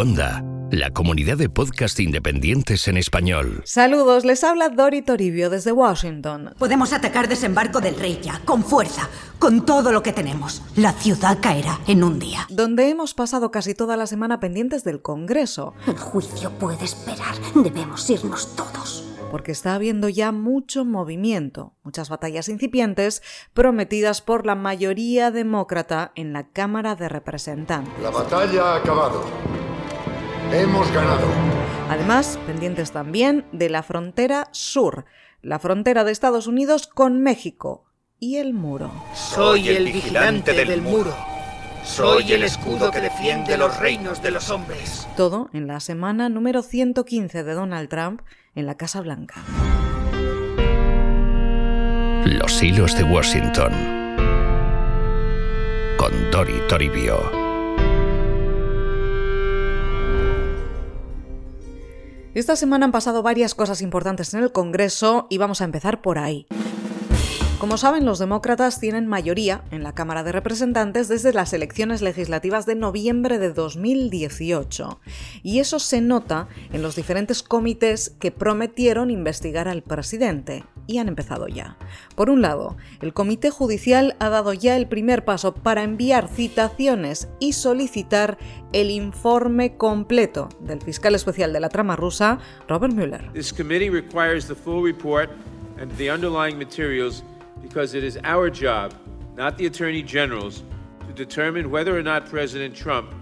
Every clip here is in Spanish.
Cuonda, la comunidad de podcast independientes en español. Saludos, les habla Dori Toribio desde Washington. Podemos atacar desembarco del rey ya, con fuerza, con todo lo que tenemos. La ciudad caerá en un día. Donde hemos pasado casi toda la semana pendientes del Congreso. El juicio puede esperar. Debemos irnos todos porque está habiendo ya mucho movimiento, muchas batallas incipientes prometidas por la mayoría demócrata en la Cámara de Representantes. La batalla ha acabado. Hemos ganado. Además, pendientes también de la frontera sur, la frontera de Estados Unidos con México y el muro. Soy el vigilante del muro. Soy el escudo que defiende los reinos de los hombres. Todo en la semana número 115 de Donald Trump en la Casa Blanca. Los hilos de Washington. Con Dori Toribio. Esta semana han pasado varias cosas importantes en el Congreso y vamos a empezar por ahí. Como saben, los demócratas tienen mayoría en la Cámara de Representantes desde las elecciones legislativas de noviembre de 2018. Y eso se nota en los diferentes comités que prometieron investigar al presidente. Y han empezado ya. Por un lado, el Comité Judicial ha dado ya el primer paso para enviar citaciones y solicitar el informe completo del fiscal especial de la trama rusa, Robert Mueller. This committee requires the full report and the underlying materials because it is our job, not the Attorney General's, to determine whether or not President Trump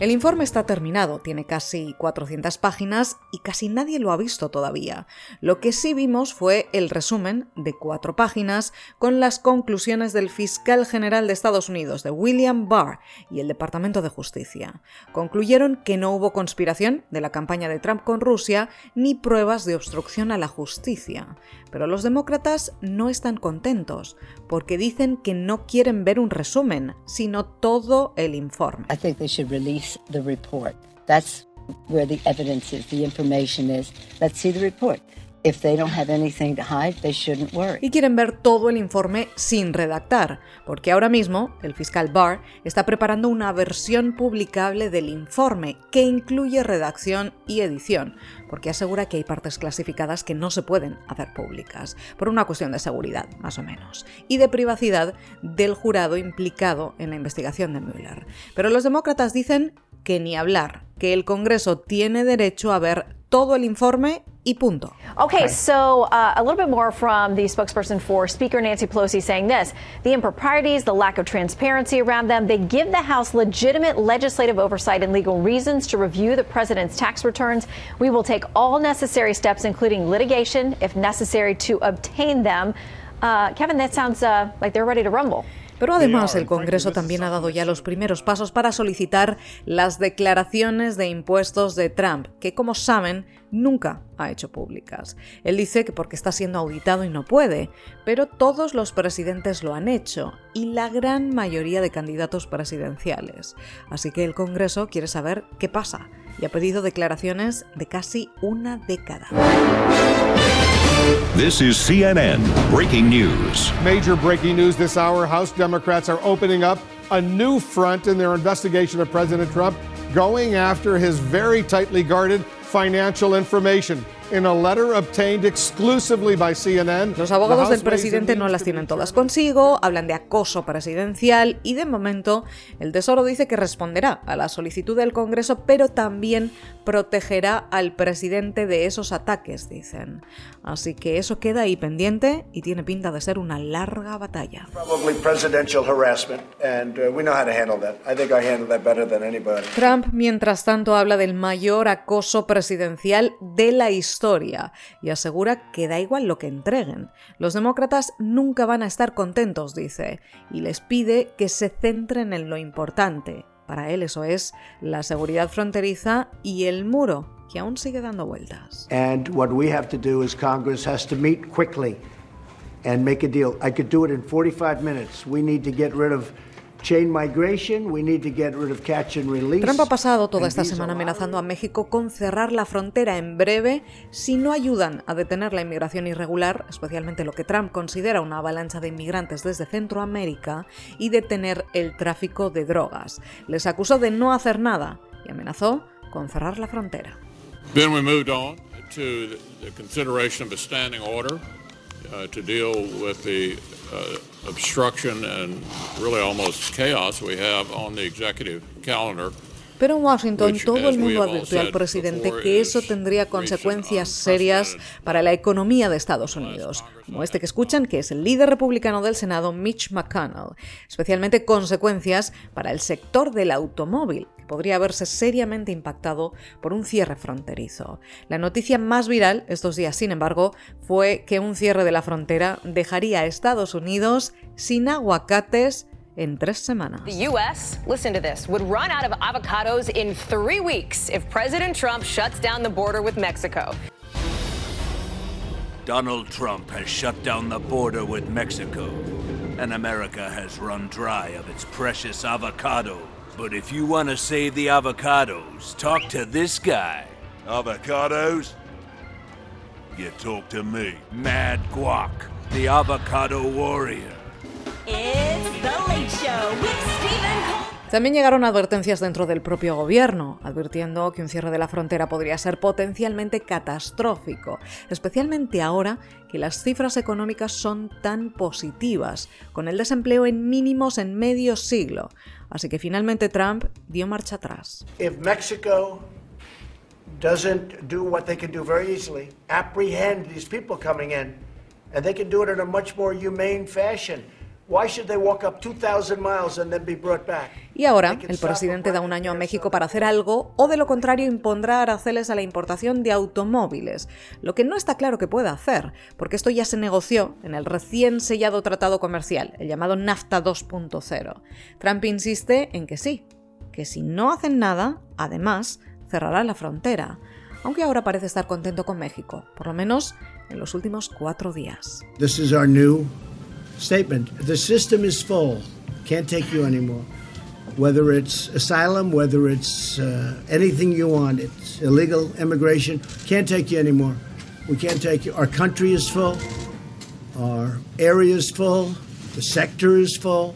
El informe está terminado, tiene casi 400 páginas y casi nadie lo ha visto todavía. Lo que sí vimos fue el resumen de cuatro páginas con las conclusiones del fiscal general de Estados Unidos, de William Barr, y el Departamento de Justicia. Concluyeron que no hubo conspiración de la campaña de Trump con Rusia ni pruebas de obstrucción a la justicia. Pero los demócratas no están contentos, porque dicen que no quieren ver un resumen, sino todo el informe. I think they should release the report. That's where the evidence is, the information is. Let's see the report. Y quieren ver todo el informe sin redactar, porque ahora mismo el fiscal Barr está preparando una versión publicable del informe que incluye redacción y edición, porque asegura que hay partes clasificadas que no se pueden hacer públicas, por una cuestión de seguridad, más o menos, y de privacidad del jurado implicado en la investigación de Mueller. Pero los demócratas dicen que ni hablar, que el Congreso tiene derecho a ver todo el informe y punto. Okay, so uh, a little bit more from the spokesperson for Speaker Nancy Pelosi saying this the improprieties, the lack of transparency around them, they give the House legitimate legislative oversight and legal reasons to review the president's tax returns. We will take all necessary steps, including litigation, if necessary, to obtain them. Uh, Kevin, that sounds uh, like they're ready to rumble. Pero además el Congreso también ha dado ya los primeros pasos para solicitar las declaraciones de impuestos de Trump, que como saben nunca ha hecho públicas. Él dice que porque está siendo auditado y no puede, pero todos los presidentes lo han hecho y la gran mayoría de candidatos presidenciales. Así que el Congreso quiere saber qué pasa y ha pedido declaraciones de casi una década. This is CNN breaking news. Major breaking news this hour House Democrats are opening up a new front in their investigation of President Trump, going after his very tightly guarded financial information. Los abogados del presidente no las tienen todas consigo, hablan de acoso presidencial y de momento el Tesoro dice que responderá a la solicitud del Congreso, pero también protegerá al presidente de esos ataques, dicen. Así que eso queda ahí pendiente y tiene pinta de ser una larga batalla. Trump, mientras tanto, habla del mayor acoso presidencial de la historia historia y asegura que da igual lo que entreguen. Los demócratas nunca van a estar contentos, dice, y les pide que se centren en lo importante. Para él eso es la seguridad fronteriza y el muro, que aún sigue dando vueltas. And what we have to do is Congress has to meet quickly and make a deal. I could do it in 45 minutes. We need to get rid of Trump ha pasado toda esta semana amenazando a México con cerrar la frontera en breve si no ayudan a detener la inmigración irregular, especialmente lo que Trump considera una avalancha de inmigrantes desde Centroamérica, y detener el tráfico de drogas. Les acusó de no hacer nada y amenazó con cerrar la frontera. Then we moved on to the consideration of a standing order uh, to deal with the uh, obstruction and really almost chaos we have on the executive calendar. Pero en Washington todo el mundo advirtió al presidente que eso tendría consecuencias serias para la economía de Estados Unidos, como este que escuchan, que es el líder republicano del Senado, Mitch McConnell, especialmente consecuencias para el sector del automóvil, que podría verse seriamente impactado por un cierre fronterizo. La noticia más viral estos días, sin embargo, fue que un cierre de la frontera dejaría a Estados Unidos sin aguacates en tres semanas. The U.S., listen to this, would run out of avocados in three weeks if President Trump shuts down the border with Mexico. Donald Trump has shut down the border with Mexico, and America has run dry of its precious avocado. But if you want to save the avocados, talk to this guy. Avocados? You talk to me, Mad Guac, the avocado warrior. También llegaron advertencias dentro del propio gobierno, advirtiendo que un cierre de la frontera podría ser potencialmente catastrófico, especialmente ahora que las cifras económicas son tan positivas, con el desempleo en mínimos en medio siglo. Así que finalmente Trump dio marcha atrás. If Mexico doesn't do what they can do very easily, apprehend these people coming in, and they can do it in a much more humane fashion. Y ahora, el presidente da un año a México para hacer algo, o de lo contrario impondrá aranceles a la importación de automóviles, lo que no está claro que pueda hacer, porque esto ya se negoció en el recién sellado tratado comercial, el llamado NAFTA 2.0. Trump insiste en que sí, que si no hacen nada, además, cerrará la frontera, aunque ahora parece estar contento con México, por lo menos en los últimos cuatro días. Statement. The system is full. Can't take you anymore. Whether it's asylum, whether it's uh, anything you want, it's illegal immigration, can't take you anymore. We can't take you. Our country is full. Our area is full. The sector is full.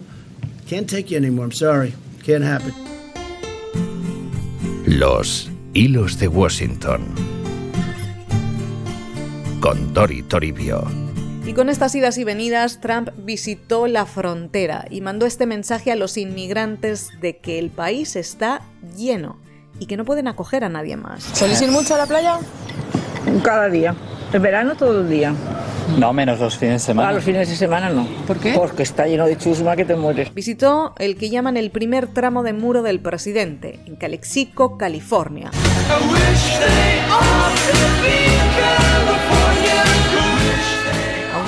Can't take you anymore. I'm sorry. Can't happen. Los hilos de Washington. Con Dori Toribio. Y con estas idas y venidas, Trump visitó la frontera y mandó este mensaje a los inmigrantes de que el país está lleno y que no pueden acoger a nadie más. ¿Solís ir mucho a la playa? Cada día. En verano todo el día. No, menos los fines de semana. A los fines de semana no. ¿Por qué? Porque está lleno de chusma que te mueres. Visitó el que llaman el primer tramo de muro del presidente, en Calexico, California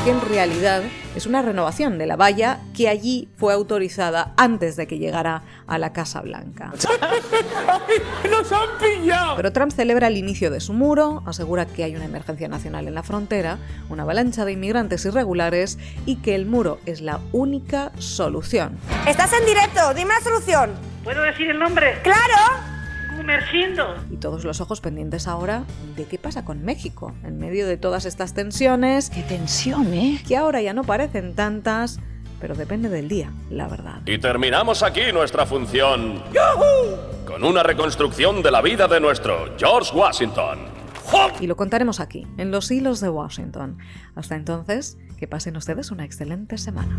que en realidad es una renovación de la valla que allí fue autorizada antes de que llegara a la Casa Blanca. ¡Nos han pillado! Pero Trump celebra el inicio de su muro, asegura que hay una emergencia nacional en la frontera, una avalancha de inmigrantes irregulares y que el muro es la única solución. Estás en directo, dime la solución. ¿Puedo decir el nombre? ¡Claro! Y todos los ojos pendientes ahora de qué pasa con México, en medio de todas estas tensiones. ¡Qué tensión, eh! Que ahora ya no parecen tantas, pero depende del día, la verdad. Y terminamos aquí nuestra función. Con una reconstrucción de la vida de nuestro George Washington. Y lo contaremos aquí, en los hilos de Washington. Hasta entonces, que pasen ustedes una excelente semana.